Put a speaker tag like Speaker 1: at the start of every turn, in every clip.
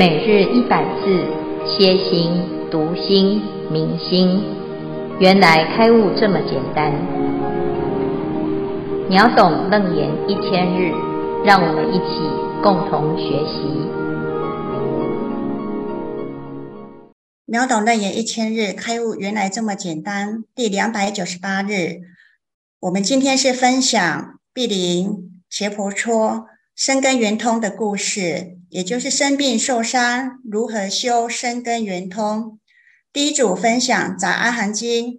Speaker 1: 每日一百字，歇心、读心、明心，原来开悟这么简单。秒懂楞严一千日，让我们一起共同学习。
Speaker 2: 秒懂楞严一千日，开悟原来这么简单。第两百九十八日，我们今天是分享毗陵伽婆蹉身根圆通的故事。也就是生病受伤如何修身根圆通。第一组分享《杂阿含经》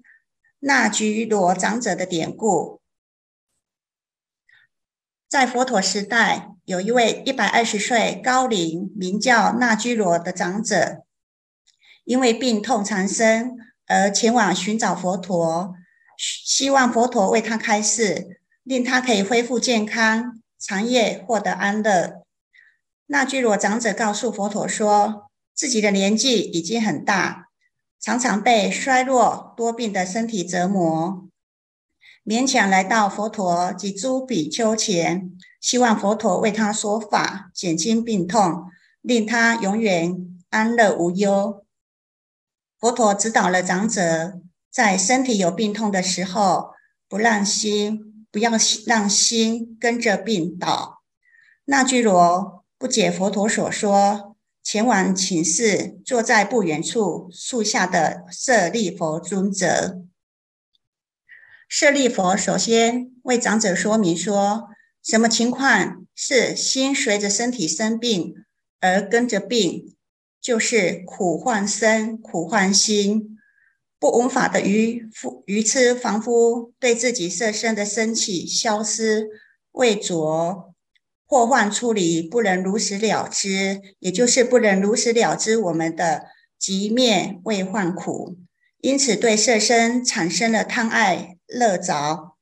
Speaker 2: 那居罗长者的典故。在佛陀时代，有一位一百二十岁高龄、名叫那居罗的长者，因为病痛缠身而前往寻找佛陀，希望佛陀为他开示，令他可以恢复健康，长夜获得安乐。那居罗长者告诉佛陀说，自己的年纪已经很大，常常被衰弱多病的身体折磨，勉强来到佛陀及诸比丘前，希望佛陀为他说法，减轻病痛，令他永远安乐无忧。佛陀指导了长者，在身体有病痛的时候，不让心，不要让心跟着病倒。那居罗。不解佛陀所说，前往请示坐在不远处树下的舍利佛尊者。舍利佛首先为长者说明说，什么情况是心随着身体生病而跟着病，就是苦患身，苦患心。不闻法的愚夫愚痴凡夫，对自己色身的升起消失未着。祸患处理不能如实了之，也就是不能如实了知我们的寂灭未患苦，因此对色身产生了贪爱乐着，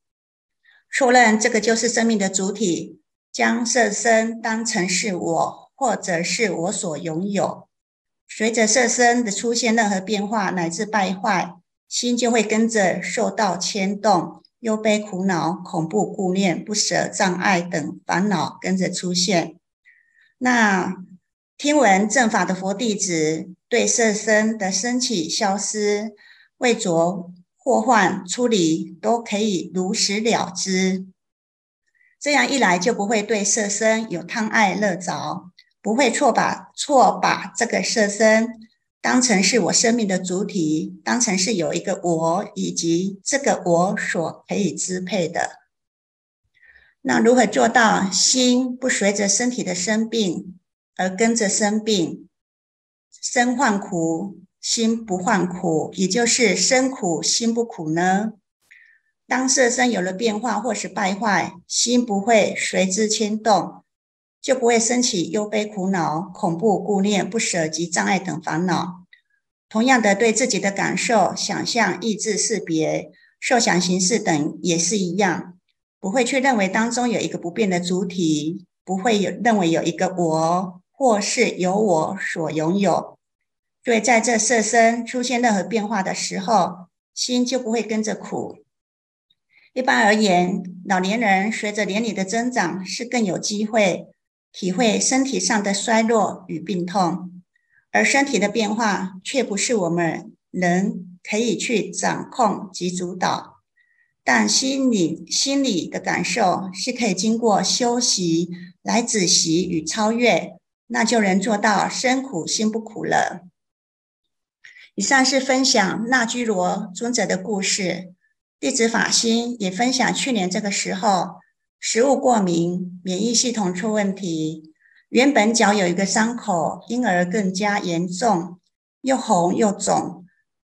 Speaker 2: 错认这个就是生命的主体，将色身当成是我或者是我所拥有。随着色身的出现任何变化乃至败坏，心就会跟着受到牵动。忧悲苦恼、恐怖、顾念、不舍、障碍等烦恼跟着出现。那听闻正法的佛弟子，对色身的生起、消失、未着、祸患出离，都可以如实了知。这样一来，就不会对色身有贪爱乐着，不会错把错把这个色身。当成是我生命的主体，当成是有一个我，以及这个我所可以支配的。那如何做到心不随着身体的生病而跟着生病？身患苦，心不患苦，也就是身苦心不苦呢？当色身有了变化或是败坏，心不会随之牵动。就不会升起忧悲苦恼、恐怖顾念、不舍及障碍等烦恼。同样的，对自己的感受、想象、意志、识别、受想行识等也是一样，不会去认为当中有一个不变的主体，不会有认为有一个我或是由我所拥有。对在这色身出现任何变化的时候，心就不会跟着苦。一般而言，老年人随着年龄的增长，是更有机会。体会身体上的衰弱与病痛，而身体的变化却不是我们人可以去掌控及主导。但心理心理的感受是可以经过修习来止息与超越，那就能做到身苦心不苦了。以上是分享那居罗尊者的故事，弟子法心也分享去年这个时候。食物过敏，免疫系统出问题，原本脚有一个伤口，因而更加严重，又红又肿。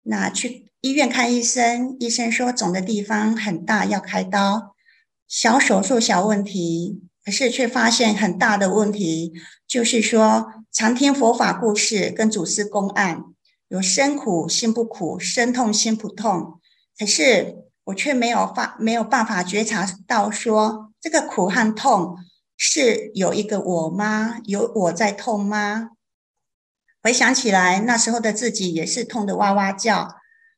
Speaker 2: 那去医院看医生，医生说肿的地方很大，要开刀。小手术小问题，可是却发现很大的问题，就是说常听佛法故事跟祖师公案，有身苦心不苦，身痛心不痛，可是我却没有发没有办法觉察到说。这个苦和痛是有一个我吗？有我在痛吗？回想起来，那时候的自己也是痛得哇哇叫，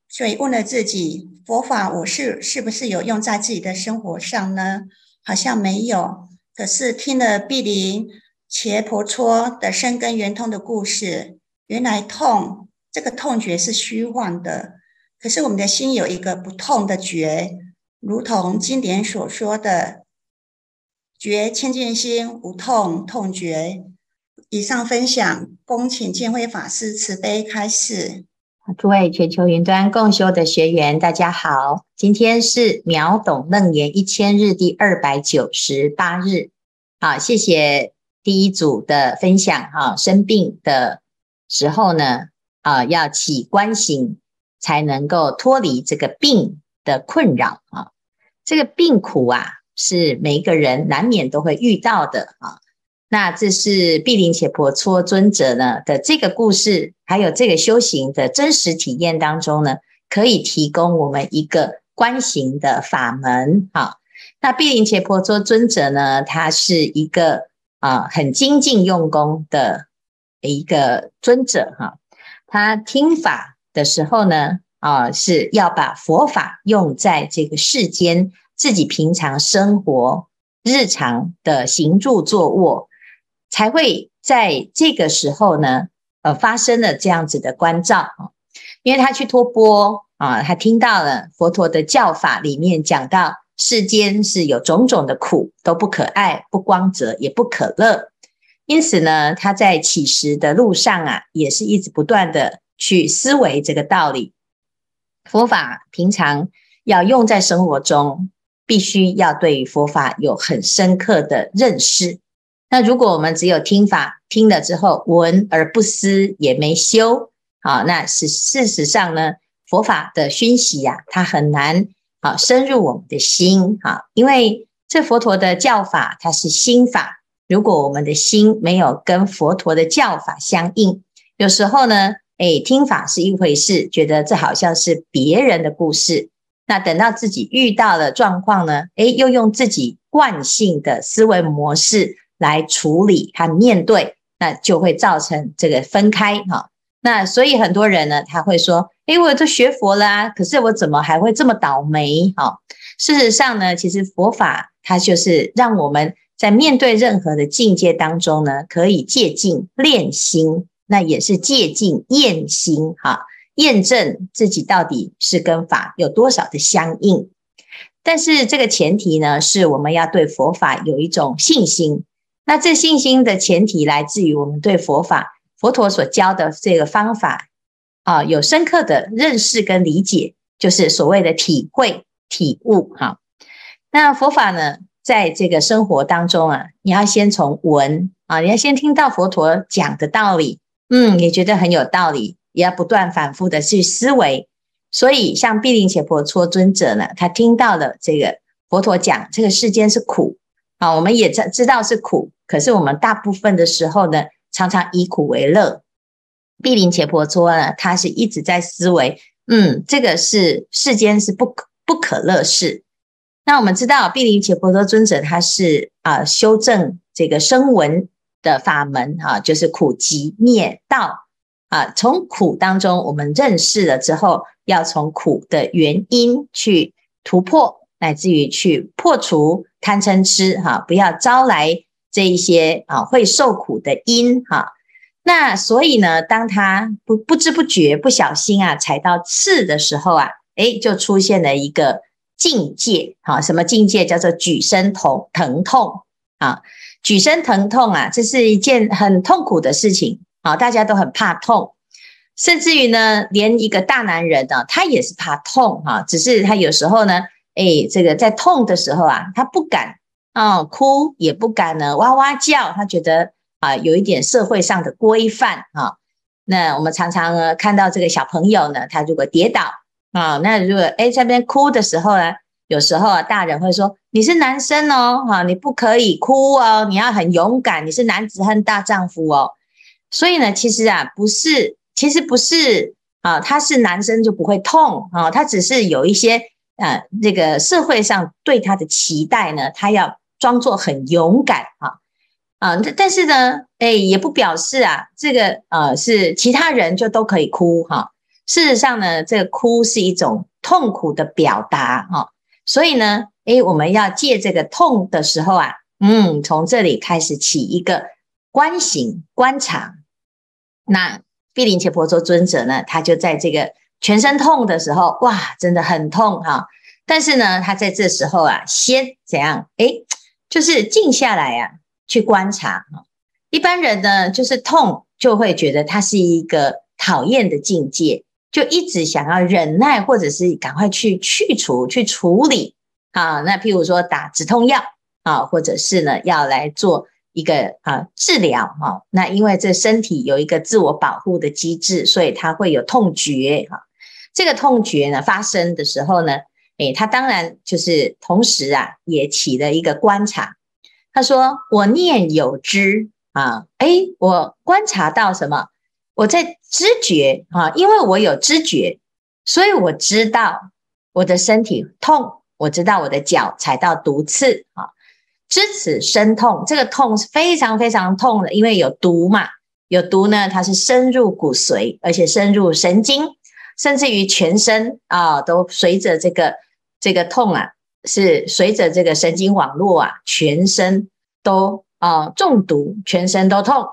Speaker 2: 所以问了自己：佛法我是是不是有用在自己的生活上呢？好像没有。可是听了毗陵伽婆蹉的生根圆通的故事。原来痛这个痛觉是虚幻的，可是我们的心有一个不痛的觉，如同经典所说的“觉清净心，无痛痛觉”。以上分享，恭请建辉法师慈悲开示。
Speaker 1: 诸位全球云端共修的学员，大家好，今天是秒懂楞严一千日第二百九十八日。好，谢谢第一组的分享。哈，生病的时候呢，啊，要起观行，才能够脱离这个病的困扰啊。这个病苦啊，是每一个人难免都会遇到的啊。那这是毗陵伽婆娑尊者呢的这个故事，还有这个修行的真实体验当中呢，可以提供我们一个观行的法门。啊，那毗陵伽婆娑尊者呢，他是一个啊很精进用功的一个尊者哈。他听法的时候呢，啊是要把佛法用在这个世间自己平常生活日常的行住坐卧。才会在这个时候呢，呃，发生了这样子的关照啊，因为他去托钵啊，他听到了佛陀的教法里面讲到世间是有种种的苦，都不可爱、不光泽、也不可乐，因此呢，他在乞食的路上啊，也是一直不断的去思维这个道理。佛法平常要用在生活中，必须要对佛法有很深刻的认识。那如果我们只有听法，听了之后闻而不思，也没修，好，那是事实上呢，佛法的熏习呀，它很难啊深入我们的心啊，因为这佛陀的教法它是心法，如果我们的心没有跟佛陀的教法相应，有时候呢，诶，听法是一回事，觉得这好像是别人的故事，那等到自己遇到了状况呢，诶，又用自己惯性的思维模式。来处理和面对，那就会造成这个分开哈。那所以很多人呢，他会说：“诶，我都学佛啦，可是我怎么还会这么倒霉？”哈，事实上呢，其实佛法它就是让我们在面对任何的境界当中呢，可以借镜练心，那也是借镜验心哈，验证自己到底是跟法有多少的相应。但是这个前提呢，是我们要对佛法有一种信心。那这信心的前提来自于我们对佛法、佛陀所教的这个方法啊，有深刻的认识跟理解，就是所谓的体会、体悟哈。那佛法呢，在这个生活当中啊，你要先从闻啊，你要先听到佛陀讲的道理，嗯，也觉得很有道理，也要不断反复的去思维。所以，像毗陵且婆娑尊者呢，他听到了这个佛陀讲这个世间是苦啊，我们也知知道是苦。可是我们大部分的时候呢，常常以苦为乐。毗陵且婆娑呢，他是一直在思维，嗯，这个是世间是不可不可乐事。那我们知道，毗陵且婆蹉尊者他是啊、修正这个声闻的法门、啊，就是苦集灭道啊。从苦当中我们认识了之后，要从苦的原因去突破，乃至于去破除贪嗔痴哈，不要招来。这一些啊会受苦的因哈，那所以呢，当他不不知不觉不小心啊踩到刺的时候啊，诶，就出现了一个境界哈，什么境界叫做举身疼疼痛啊？举身疼痛啊，这是一件很痛苦的事情啊，大家都很怕痛，甚至于呢，连一个大男人呢，他也是怕痛哈，只是他有时候呢，诶，这个在痛的时候啊，他不敢。啊、哭也不敢呢，哇哇叫，他觉得啊，有一点社会上的规范啊。那我们常常呢看到这个小朋友呢，他如果跌倒啊，那如果诶在边哭的时候呢，有时候啊，大人会说你是男生哦，哈，你不可以哭哦，你要很勇敢，你是男子汉大丈夫哦。所以呢，其实啊，不是，其实不是啊，他是男生就不会痛啊，他只是有一些啊，这个社会上对他的期待呢，他要。装作很勇敢啊啊！但是呢，哎，也不表示啊，这个呃是其他人就都可以哭哈。事实上呢，这个哭是一种痛苦的表达哈。所以呢，哎，我们要借这个痛的时候啊，嗯，从这里开始起一个观行观察。那毗陵切婆娑尊者呢，他就在这个全身痛的时候，哇，真的很痛哈。但是呢，他在这时候啊，先怎样？诶，就是静下来呀、啊，去观察。一般人呢，就是痛就会觉得它是一个讨厌的境界，就一直想要忍耐，或者是赶快去去除、去处理啊。那譬如说打止痛药啊，或者是呢要来做一个啊治疗啊。那因为这身体有一个自我保护的机制，所以它会有痛觉哈。这个痛觉呢发生的时候呢，诶，它当然就是同时啊也起了一个观察。他说：“我念有知。”啊，哎，我观察到什么？我在知觉啊，因为我有知觉，所以我知道我的身体痛，我知道我的脚踩到毒刺啊，知此生痛，这个痛是非常非常痛的，因为有毒嘛，有毒呢，它是深入骨髓，而且深入神经，甚至于全身啊，都随着这个这个痛啊，是随着这个神经网络啊，全身都。啊，中毒，全身都痛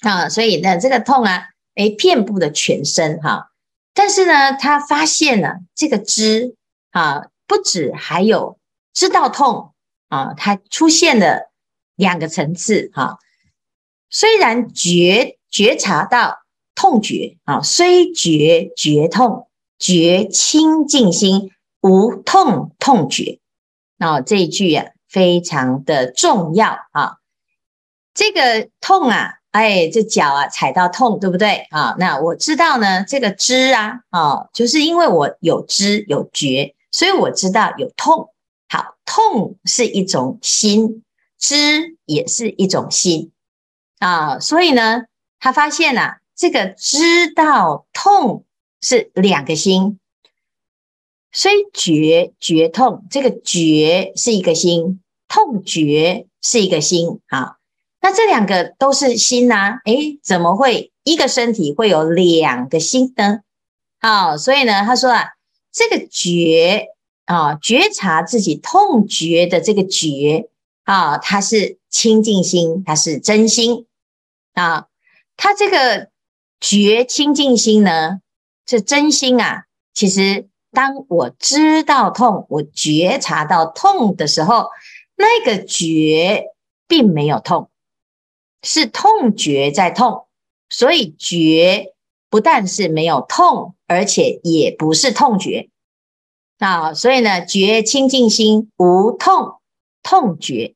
Speaker 1: 啊，所以呢，这个痛啊，诶，遍布的全身哈、但是呢，他发现了这个知啊，不止还有知道痛啊，它出现了两个层次哈、虽然觉觉察到痛觉啊，虽觉觉痛，觉清净心，无痛痛觉。啊，这一句啊。非常的重要啊！这个痛啊，哎，这脚啊踩到痛，对不对啊？那我知道呢，这个知啊，啊，就是因为我有知有觉，所以我知道有痛。好，痛是一种心，知也是一种心啊。所以呢，他发现啊，这个知道痛是两个心。虽觉觉痛，这个觉是一个心，痛觉是一个心啊。那这两个都是心呐、啊，诶，怎么会一个身体会有两个心呢？啊，所以呢，他说啊，这个觉啊，觉察自己痛觉的这个觉啊，它是清净心，它是真心啊。它这个觉清净心呢，是真心啊，其实。当我知道痛，我觉察到痛的时候，那个觉并没有痛，是痛觉在痛，所以觉不但是没有痛，而且也不是痛觉啊。所以呢，觉清净心无痛痛觉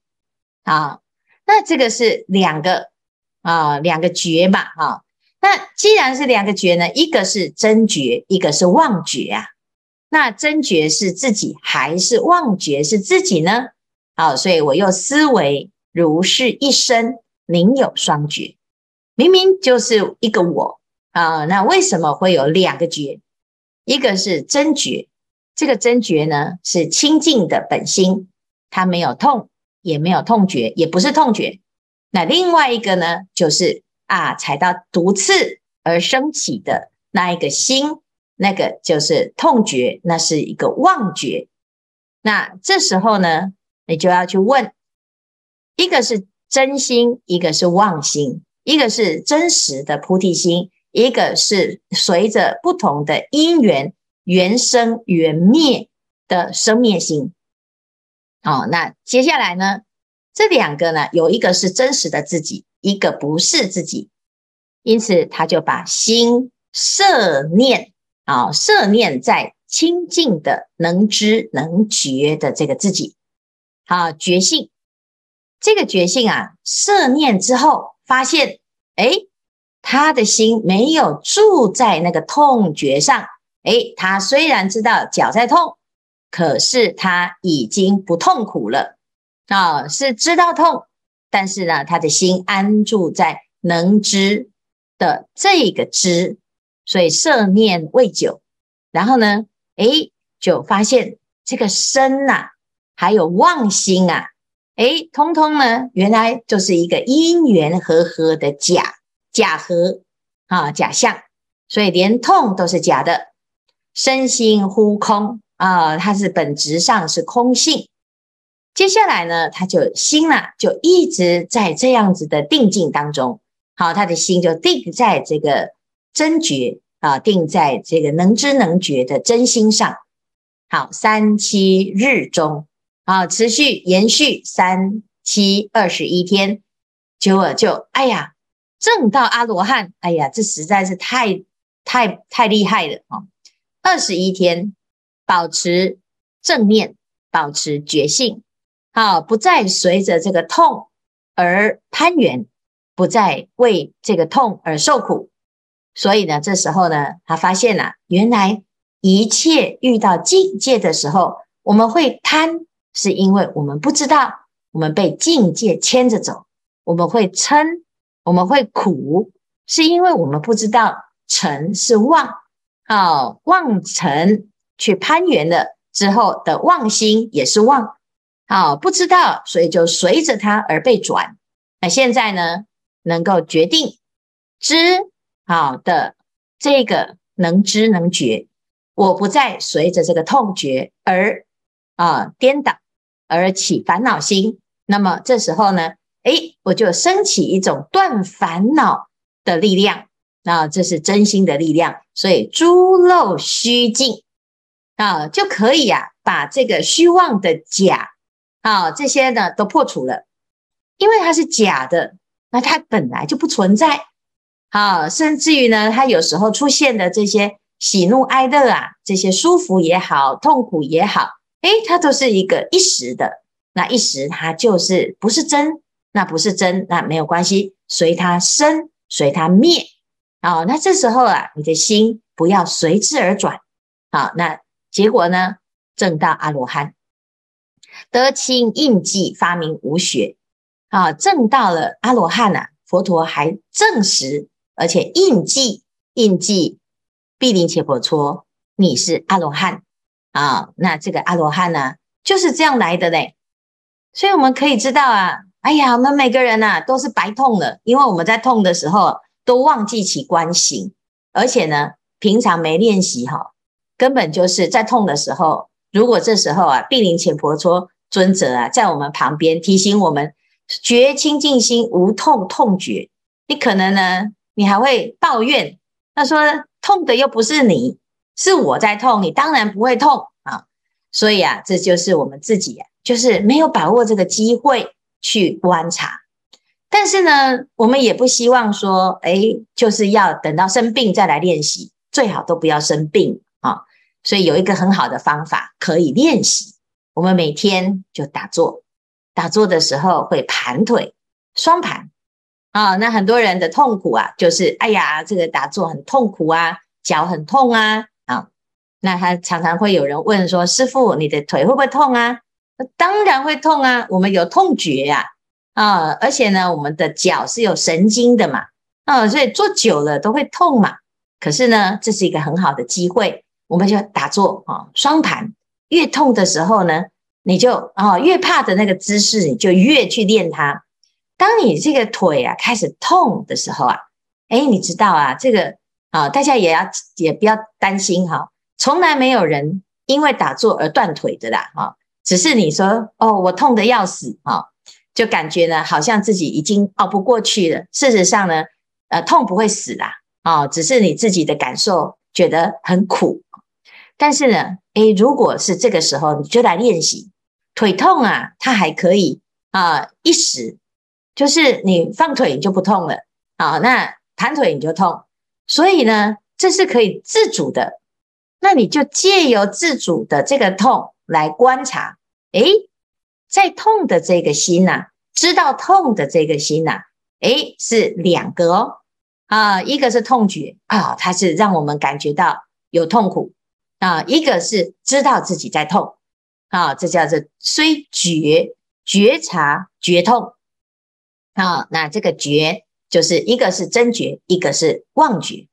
Speaker 1: 啊。那这个是两个啊，两个觉嘛啊。那既然是两个觉呢，一个是真觉，一个是妄觉啊。那真觉是自己还是妄觉是自己呢？好，所以我又思维如是一身，宁有双觉？明明就是一个我啊，那为什么会有两个觉？一个是真觉，这个真觉呢是清净的本心，它没有痛，也没有痛觉，也不是痛觉。那另外一个呢，就是啊，踩到毒刺而升起的那一个心。那个就是痛觉，那是一个妄觉。那这时候呢，你就要去问：一个是真心，一个是妄心；一个是真实的菩提心，一个是随着不同的因缘缘生缘灭的生灭心。哦，那接下来呢，这两个呢，有一个是真实的自己，一个不是自己，因此他就把心摄念。啊，摄念在清净的能知能觉的这个自己，啊，觉性，这个觉性啊，摄念之后发现，哎，他的心没有住在那个痛觉上，哎，他虽然知道脚在痛，可是他已经不痛苦了，啊，是知道痛，但是呢，他的心安住在能知的这个知。所以摄念未久，然后呢，诶，就发现这个身呐、啊，还有妄心啊，诶，通通呢，原来就是一个因缘和合的假假合啊，假象。所以连痛都是假的，身心忽空啊，它是本质上是空性。接下来呢，他就心啊，就一直在这样子的定境当中。好，他的心就定在这个真觉啊，定在这个能知能觉的真心上。好，三七日中啊，持续延续三七二十一天，久尔就哎呀，证到阿罗汉，哎呀，这实在是太太太厉害了啊！二十一天，保持正念，保持觉性，好，不再随着这个痛而攀缘。不再为这个痛而受苦，所以呢，这时候呢，他发现了，原来一切遇到境界的时候，我们会贪，是因为我们不知道，我们被境界牵着走；我们会嗔，我们会苦，是因为我们不知道尘是妄，好，妄尘去攀缘了之后的妄心也是妄，好，不知道，所以就随着它而被转。那现在呢？能够决定知好的这个能知能觉，我不再随着这个痛觉而啊颠倒而起烦恼心。那么这时候呢，诶，我就升起一种断烦恼的力量。那这是真心的力量，所以诸漏虚尽啊，就可以、啊，把这个虚妄的假啊这些呢都破除了，因为它是假的。那它本来就不存在，啊，甚至于呢，它有时候出现的这些喜怒哀乐啊，这些舒服也好，痛苦也好，诶，它都是一个一时的，那一时它就是不是真，那不是真，那没有关系，随它生，随它灭，好，那这时候啊，你的心不要随之而转，好，那结果呢，证到阿罗汉，得清印记，发明无学。啊，证到了阿罗汉啊，佛陀还证实，而且印记印记，毗陵伽婆蹉，你是阿罗汉啊。那这个阿罗汉呢，就是这样来的嘞。所以我们可以知道啊，哎呀，我们每个人呐、啊、都是白痛了，因为我们在痛的时候都忘记起观行，而且呢，平常没练习哈，根本就是在痛的时候，如果这时候啊，毗陵伽婆蹉尊者啊，在我们旁边提醒我们。觉清净心，无痛痛觉。你可能呢，你还会抱怨，他说痛的又不是你，是我在痛，你当然不会痛啊。所以啊，这就是我们自己，就是没有把握这个机会去观察。但是呢，我们也不希望说，哎，就是要等到生病再来练习，最好都不要生病啊。所以有一个很好的方法可以练习，我们每天就打坐。打坐的时候会盘腿，双盘啊。那很多人的痛苦啊，就是哎呀，这个打坐很痛苦啊，脚很痛啊。那他常常会有人问说：“师父，你的腿会不会痛啊？”当然会痛啊，我们有痛觉呀啊，而且呢，我们的脚是有神经的嘛啊，所以坐久了都会痛嘛。可是呢，这是一个很好的机会，我们就打坐啊，双盘。越痛的时候呢，你就啊，越怕的那个姿势，你就越去练它。当你这个腿啊开始痛的时候啊，哎，你知道啊，这个啊，大家也要也不要担心哈，从来没有人因为打坐而断腿的啦，哈，只是你说哦，我痛得要死啊，就感觉呢好像自己已经熬不过去了。事实上呢，呃，痛不会死啦，哦，只是你自己的感受觉得很苦。但是呢，哎，如果是这个时候，你就来练习。腿痛啊，它还可以啊，一时就是你放腿你就不痛了啊，那盘腿你就痛，所以呢，这是可以自主的。那你就借由自主的这个痛来观察，诶，在痛的这个心呐，知道痛的这个心呐，诶，是两个哦啊，一个是痛觉啊，它是让我们感觉到有痛苦啊，一个是知道自己在痛。啊，这叫做虽觉觉察觉痛。啊，那这个觉就是一个是真觉，一个是妄觉。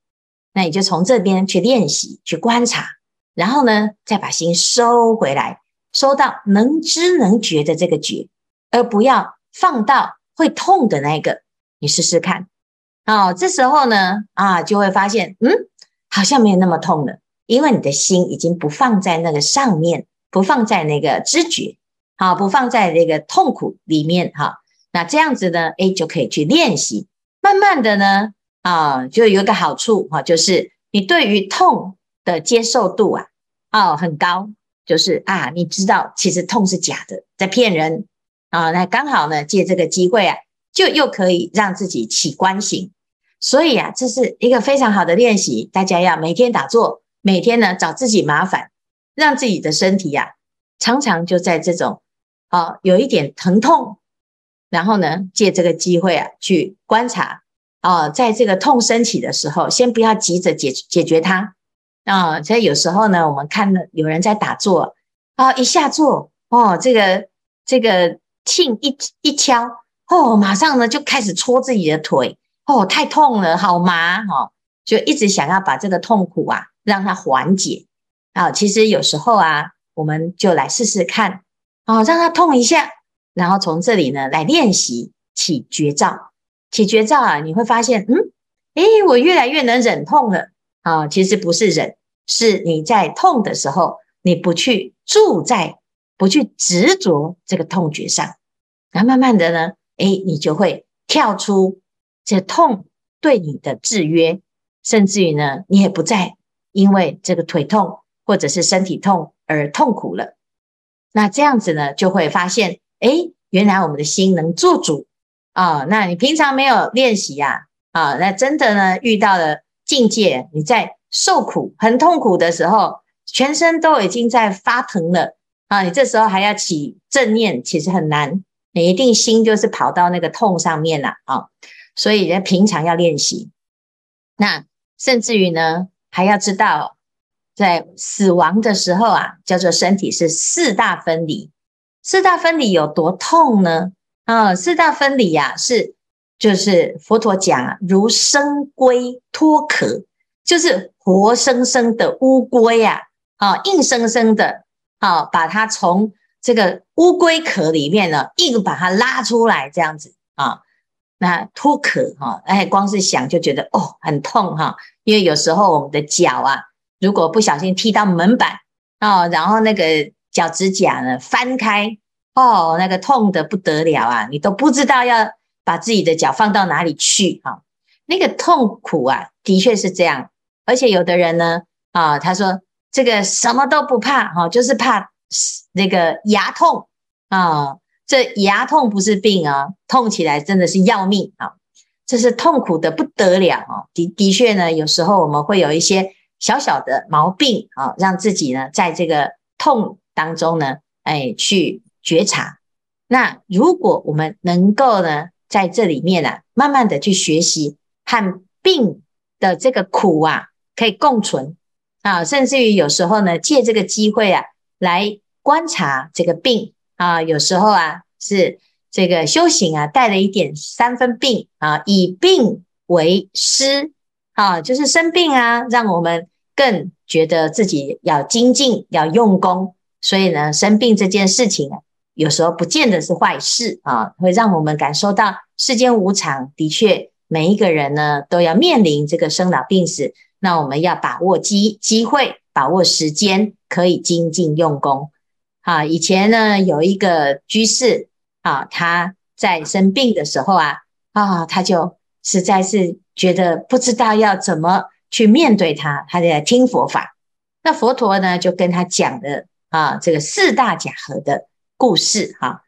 Speaker 1: 那你就从这边去练习，去观察，然后呢，再把心收回来，收到能知能觉的这个觉，而不要放到会痛的那个。你试试看。哦，这时候呢，啊，就会发现，嗯，好像没有那么痛了，因为你的心已经不放在那个上面。不放在那个知觉好，不放在那个痛苦里面哈。那这样子呢，诶，就可以去练习，慢慢的呢，啊，就有一个好处哈，就是你对于痛的接受度啊，哦，很高，就是啊，你知道其实痛是假的，在骗人啊。那刚好呢，借这个机会啊，就又可以让自己起观行，所以啊，这是一个非常好的练习，大家要每天打坐，每天呢找自己麻烦，让自己的身体呀、啊，常常就在这种。啊，有一点疼痛，然后呢，借这个机会啊，去观察啊，在这个痛升起的时候，先不要急着解解决它啊。所以有时候呢，我们看了有人在打坐啊，一下坐哦，这个这个磬一一敲哦，马上呢就开始搓自己的腿哦，太痛了，好麻哦，就一直想要把这个痛苦啊让它缓解啊。其实有时候啊，我们就来试试看。哦，让它痛一下，然后从这里呢来练习起觉照，起觉照啊，你会发现，嗯，诶，我越来越能忍痛了啊。其实不是忍，是你在痛的时候，你不去住在，不去执着这个痛觉上，那慢慢的呢，诶，你就会跳出这痛对你的制约，甚至于呢，你也不再因为这个腿痛或者是身体痛而痛苦了。那这样子呢，就会发现，诶，原来我们的心能做主啊。那你平常没有练习呀，啊，那真的呢，遇到了境界，你在受苦、很痛苦的时候，全身都已经在发疼了啊。你这时候还要起正念，其实很难，你一定心就是跑到那个痛上面了啊。所以人平常要练习，那甚至于呢，还要知道。在死亡的时候啊，叫做身体是四大分离。四大分离有多痛呢？啊，四大分离呀、啊，是就是佛陀讲啊，如生龟脱壳，就是活生生的乌龟呀，啊，硬生生的啊，把它从这个乌龟壳里面呢，硬把它拉出来，这样子啊，那脱壳哈，哎，光是想就觉得哦，很痛哈，因为有时候我们的脚啊。如果不小心踢到门板哦，然后那个脚趾甲呢翻开哦，那个痛得不得了啊！你都不知道要把自己的脚放到哪里去哈、哦，那个痛苦啊，的确是这样。而且有的人呢啊、他说这个什么都不怕哈、哦，就是怕那个牙痛啊、这牙痛不是病啊，痛起来真的是要命啊、这是痛苦的不得了哦。的的确呢，有时候我们会有一些。小小的毛病啊，让自己呢在这个痛当中呢，哎，去觉察。那如果我们能够呢，在这里面啊，慢慢的去学习和病的这个苦啊，可以共存啊，甚至于有时候呢，借这个机会啊，来观察这个病啊，有时候啊，是这个修行啊，带了一点三分病啊，以病为师啊，就是生病啊，让我们。更觉得自己要精进，要用功，所以呢，生病这件事情啊，有时候不见得是坏事啊，会让我们感受到世间无常。的确，每一个人呢，都要面临这个生老病死。那我们要把握机机会，把握时间，可以精进用功。啊，以前呢，有一个居士啊，他在生病的时候啊，啊，他就实在是觉得不知道要怎么。去面对他，他在听佛法。那佛陀呢，就跟他讲的啊，这个四大假合的故事哈、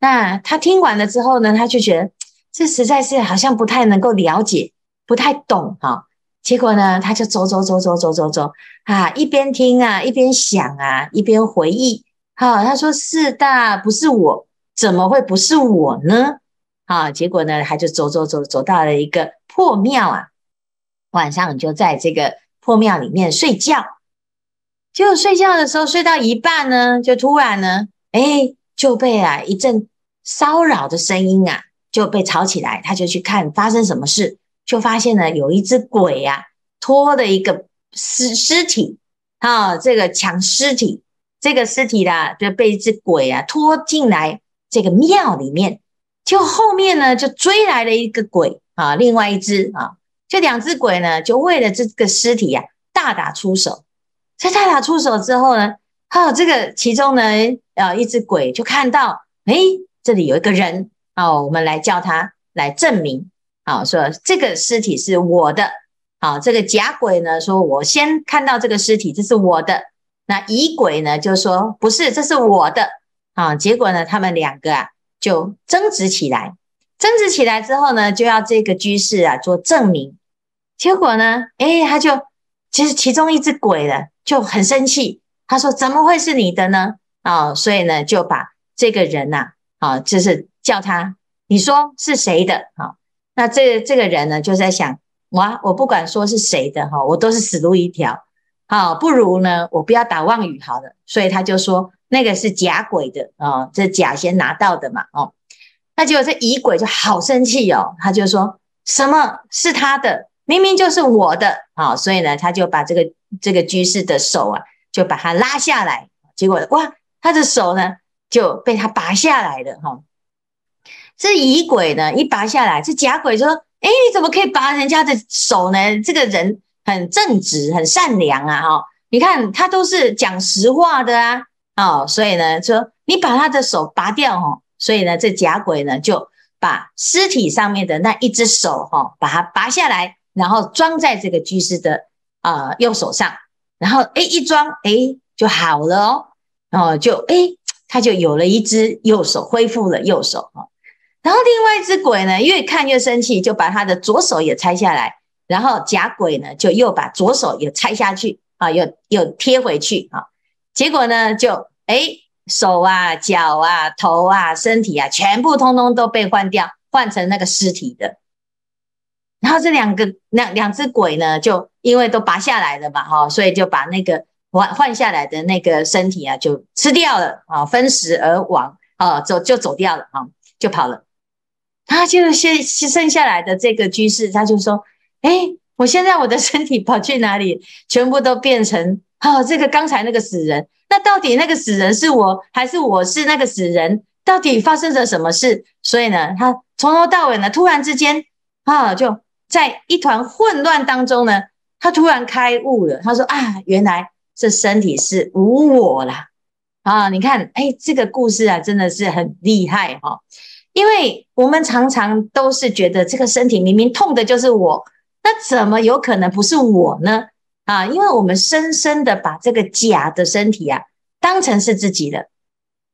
Speaker 1: 那他听完了之后呢，他就觉得这实在是好像不太能够了解，不太懂哈、啊。结果呢，他就走走走走走走走啊，一边听啊，一边想啊，一边回忆。好、啊，他说四大不是我，怎么会不是我呢？啊，结果呢，他就走走走走到了一个破庙啊。晚上就在这个破庙里面睡觉，结果睡觉的时候睡到一半呢，就突然呢，哎，就被啊一阵骚扰的声音啊就被吵起来，他就去看发生什么事，就发现呢有一只鬼啊拖的一个尸尸体啊，这个抢尸体，这个尸体啦就被一只鬼啊拖进来这个庙里面，就后面呢就追来了一个鬼啊，另外一只啊。这两只鬼呢，就为了这个尸体、啊，大打出手。在大打出手之后呢，哦，这个其中呢，呃，一只鬼就看到，哎，这里有一个人，哦，我们来叫他来证明，啊，说这个尸体是我的，啊，这个假鬼呢说，我先看到这个尸体，这是我的，那乙鬼呢就说不是，这是我的，啊，结果呢，他们两个啊就争执起来，争执起来之后呢，就要这个居士啊做证明，结果呢，哎，他就其实其中一只鬼呢就很生气。他说：“怎么会是你的呢？啊、哦，所以呢，就把这个人呐，啊、哦，就是叫他，你说是谁的？啊、那这这个人呢，就在想，哇，我不管说是谁的哈，我都是死路一条，好、哦，不如呢，我不要打妄语好了。所以他就说，那个是假鬼的啊、这假先拿到的嘛，哦，那结果这乙鬼就好生气哦，他就说什么是他的，明明就是我的啊、所以呢，他就把这个这个居士的手啊。”就把他拉下来，结果哇，他的手呢就被他拔下来了哈。这乙鬼呢一拔下来，这假鬼说：“哎，你怎么可以拔人家的手呢？这个人很正直，很善良啊！哈，你看他都是讲实话的啊！哦，所以呢说你把他的手拔掉哈，所以呢这假鬼呢就把尸体上面的那一只手哈，把它拔下来，然后装在这个居士的啊、呃、右手上。”然后哎，一装哎就好了哦，然后就哎，他就有了一只右手，恢复了右手哦。然后另外一只鬼呢，越看越生气，就把他的左手也拆下来。然后假鬼呢，就又把左手也拆下去啊，又又贴回去啊。结果呢，就哎手啊、脚啊、头啊、身体啊，全部通通都被换掉，换成那个尸体的。然后这两个两两只鬼呢，就因为都拔下来了嘛，哈，所以就把那个换换下来的那个身体啊，就吃掉了啊，分食而亡啊，走就走掉了啊，就跑了。他就先剩下来的这个居士，他就说：“哎，我现在我的身体跑去哪里？全部都变成啊，这个刚才那个死人。那到底那个死人是我，还是我是那个死人？到底发生了什么事？所以呢，他从头到尾呢，突然之间啊，就。”在一团混乱当中呢，他突然开悟了。他说：“啊，原来这身体是无我啦！啊，你看，哎，这个故事啊，真的是很厉害哈。因为我们常常都是觉得这个身体明明痛的就是我，那怎么有可能不是我呢？啊，因为我们深深的把这个假的身体啊当成是自己的，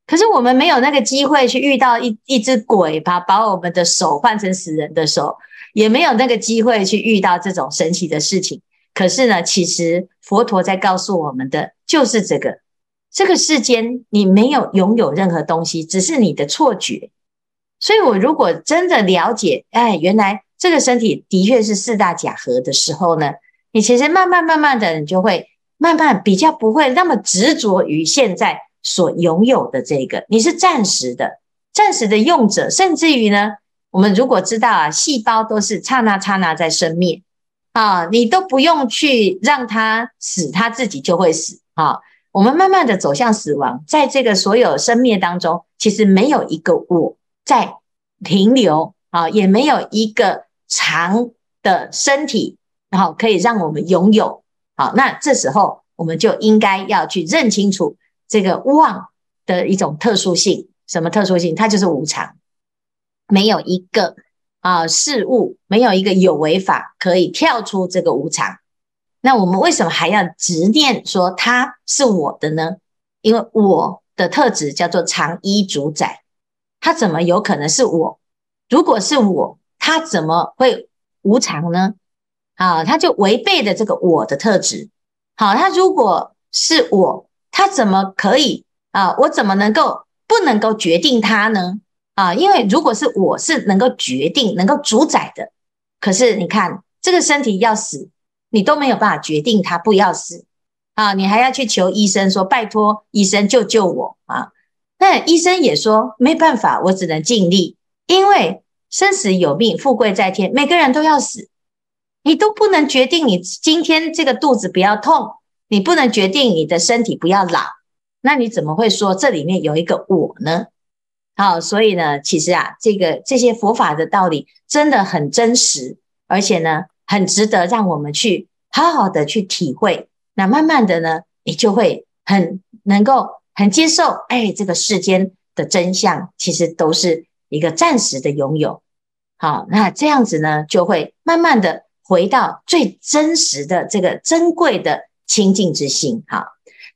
Speaker 1: 可是我们没有那个机会去遇到一一只鬼，把把我们的手换成死人的手。”也没有那个机会去遇到这种神奇的事情。可是呢，其实佛陀在告诉我们的就是这个：这个世间你没有拥有任何东西，只是你的错觉。所以，我如果真的了解，哎，原来这个身体的确是四大假合的时候呢，你其实慢慢慢慢的，你就会慢慢比较不会那么执着于现在所拥有的这个，你是暂时的、暂时的用者，甚至于呢。我们如果知道啊，细胞都是刹那刹那在生灭啊，你都不用去让它死，它自己就会死啊。我们慢慢的走向死亡，在这个所有生灭当中，其实没有一个我在停留啊，也没有一个长的身体，然后可以让我们拥有。好，那这时候我们就应该要去认清楚这个妄的一种特殊性，什么特殊性？它就是无常。没有一个啊事物，没有一个有为法可以跳出这个无常。那我们为什么还要执念说它是我的呢？因为我的特质叫做常依主宰，它怎么有可能是我？如果是我，它怎么会无常呢？啊，它就违背了这个我的特质。好，它如果是我，它怎么可以啊？我怎么能够不能够决定它呢？啊，因为如果是我是能够决定、能够主宰的，可是你看这个身体要死，你都没有办法决定它不要死。啊，你还要去求医生说拜托医生救救我啊，那医生也说没办法，我只能尽力，因为生死有命，富贵在天，每个人都要死，你都不能决定你今天这个肚子不要痛，你不能决定你的身体不要老，那你怎么会说这里面有一个我呢？好，所以呢，其实啊，这个这些佛法的道理真的很真实，而且呢，很值得让我们去好好的去体会。那慢慢的呢，你就会很能够很接受，哎，这个世间的真相其实都是一个暂时的拥有。好，那这样子呢，就会慢慢的回到最真实的这个珍贵的清净之心。好，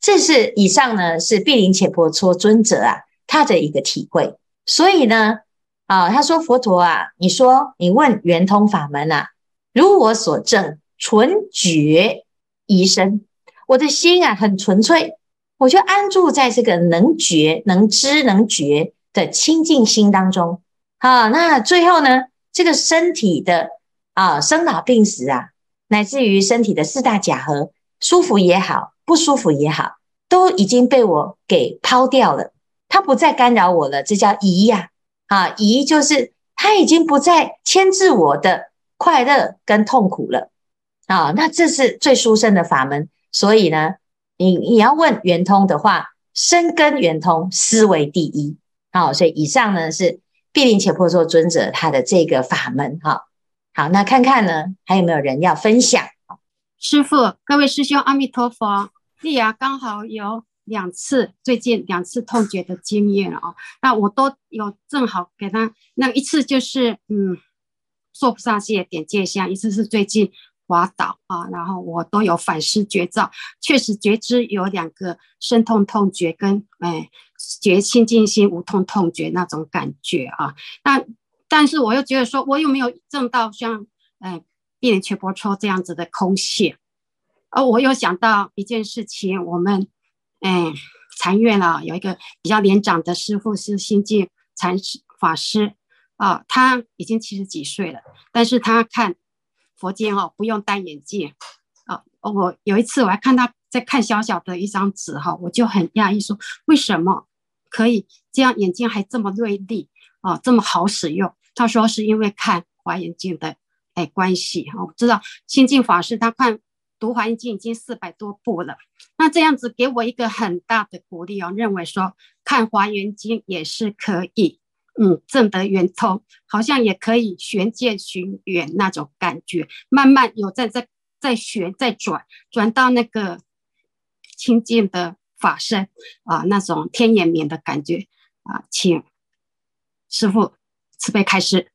Speaker 1: 这是以上呢是毗陵伽婆蹉尊者啊他的一个体会。所以呢，啊，他说佛陀啊，你说你问圆通法门啊，如我所证，纯觉一生，我的心啊很纯粹，我就安住在这个能觉、能知、能觉的清净心当中。好，那最后呢，这个身体的啊生老病死啊，乃至于身体的四大假合，舒服也好，不舒服也好，都已经被我给抛掉了，它不再干扰我了，这叫疑呀。啊，宜就是它已经不再牵制我的快乐跟痛苦了。啊，那这是最殊胜的法门。所以呢，你你要问圆通的话，深根圆通，思维第一。好，所以以上呢是毗陵伽婆蹉尊者他的这个法门。哈，好，那看看呢还有没有人要分享？
Speaker 3: 师父，各位师兄，阿弥陀佛。莉亚刚好有两次，最近两次痛觉的经验啊，那我都有正好给他。那一次就是嗯，娑婆萨界点界相，一次是最近。滑倒啊，然后我都有反思觉照，确实觉知有两个身痛痛觉跟哎觉清净心无痛痛觉那种感觉啊。那但是我又觉得说，我有没有证到像哎毗陵伽婆蹉这样子的空性？而我又想到一件事情，我们哎禅院啊有一个比较年长的师父是心净禅师法师啊，他已经七十几岁了，但是他看。佛经哦，不用戴眼镜啊！我有一次我还看他在看小小的一张纸哈，我就很讶异说，为什么可以这样？眼睛还这么锐利啊，这么好使用？他说是因为看华严经的哎关系哈。我知道心净法师他看读华严经已经四百多部了，那这样子给我一个很大的鼓励哦，认为说看华严经也是可以。嗯，证得圆通，好像也可以玄见寻缘那种感觉，慢慢有在在在旋在转，转到那个清净的法身啊，那种天眼明的感觉啊，请师傅慈悲开示。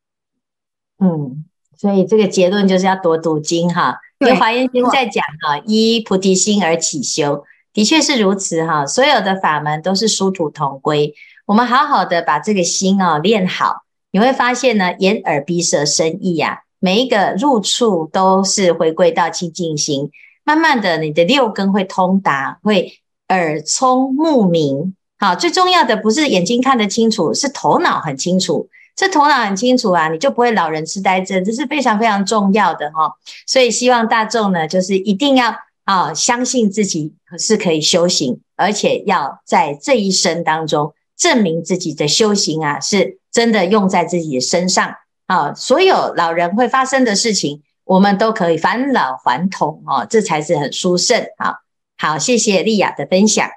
Speaker 1: 嗯，所以这个结论就是要多读经哈，因为华严经在讲哈，依菩提心而起修，的确是如此哈，所有的法门都是殊途同归。我们好好的把这个心哦练好，你会发现呢，眼耳鼻舌身意呀，每一个入处都是回归到清净心。慢慢的，你的六根会通达，会耳聪目明。好，最重要的不是眼睛看得清楚，是头脑很清楚。这头脑很清楚啊，你就不会老人痴呆症，这是非常非常重要的哈。所以希望大众呢，就是一定要啊，相信自己是可以修行，而且要在这一生当中。证明自己的修行啊，是真的用在自己的身上啊！所有老人会发生的事情，我们都可以返老还童哦，这才是很殊胜。好，好，谢谢莉亚的分享。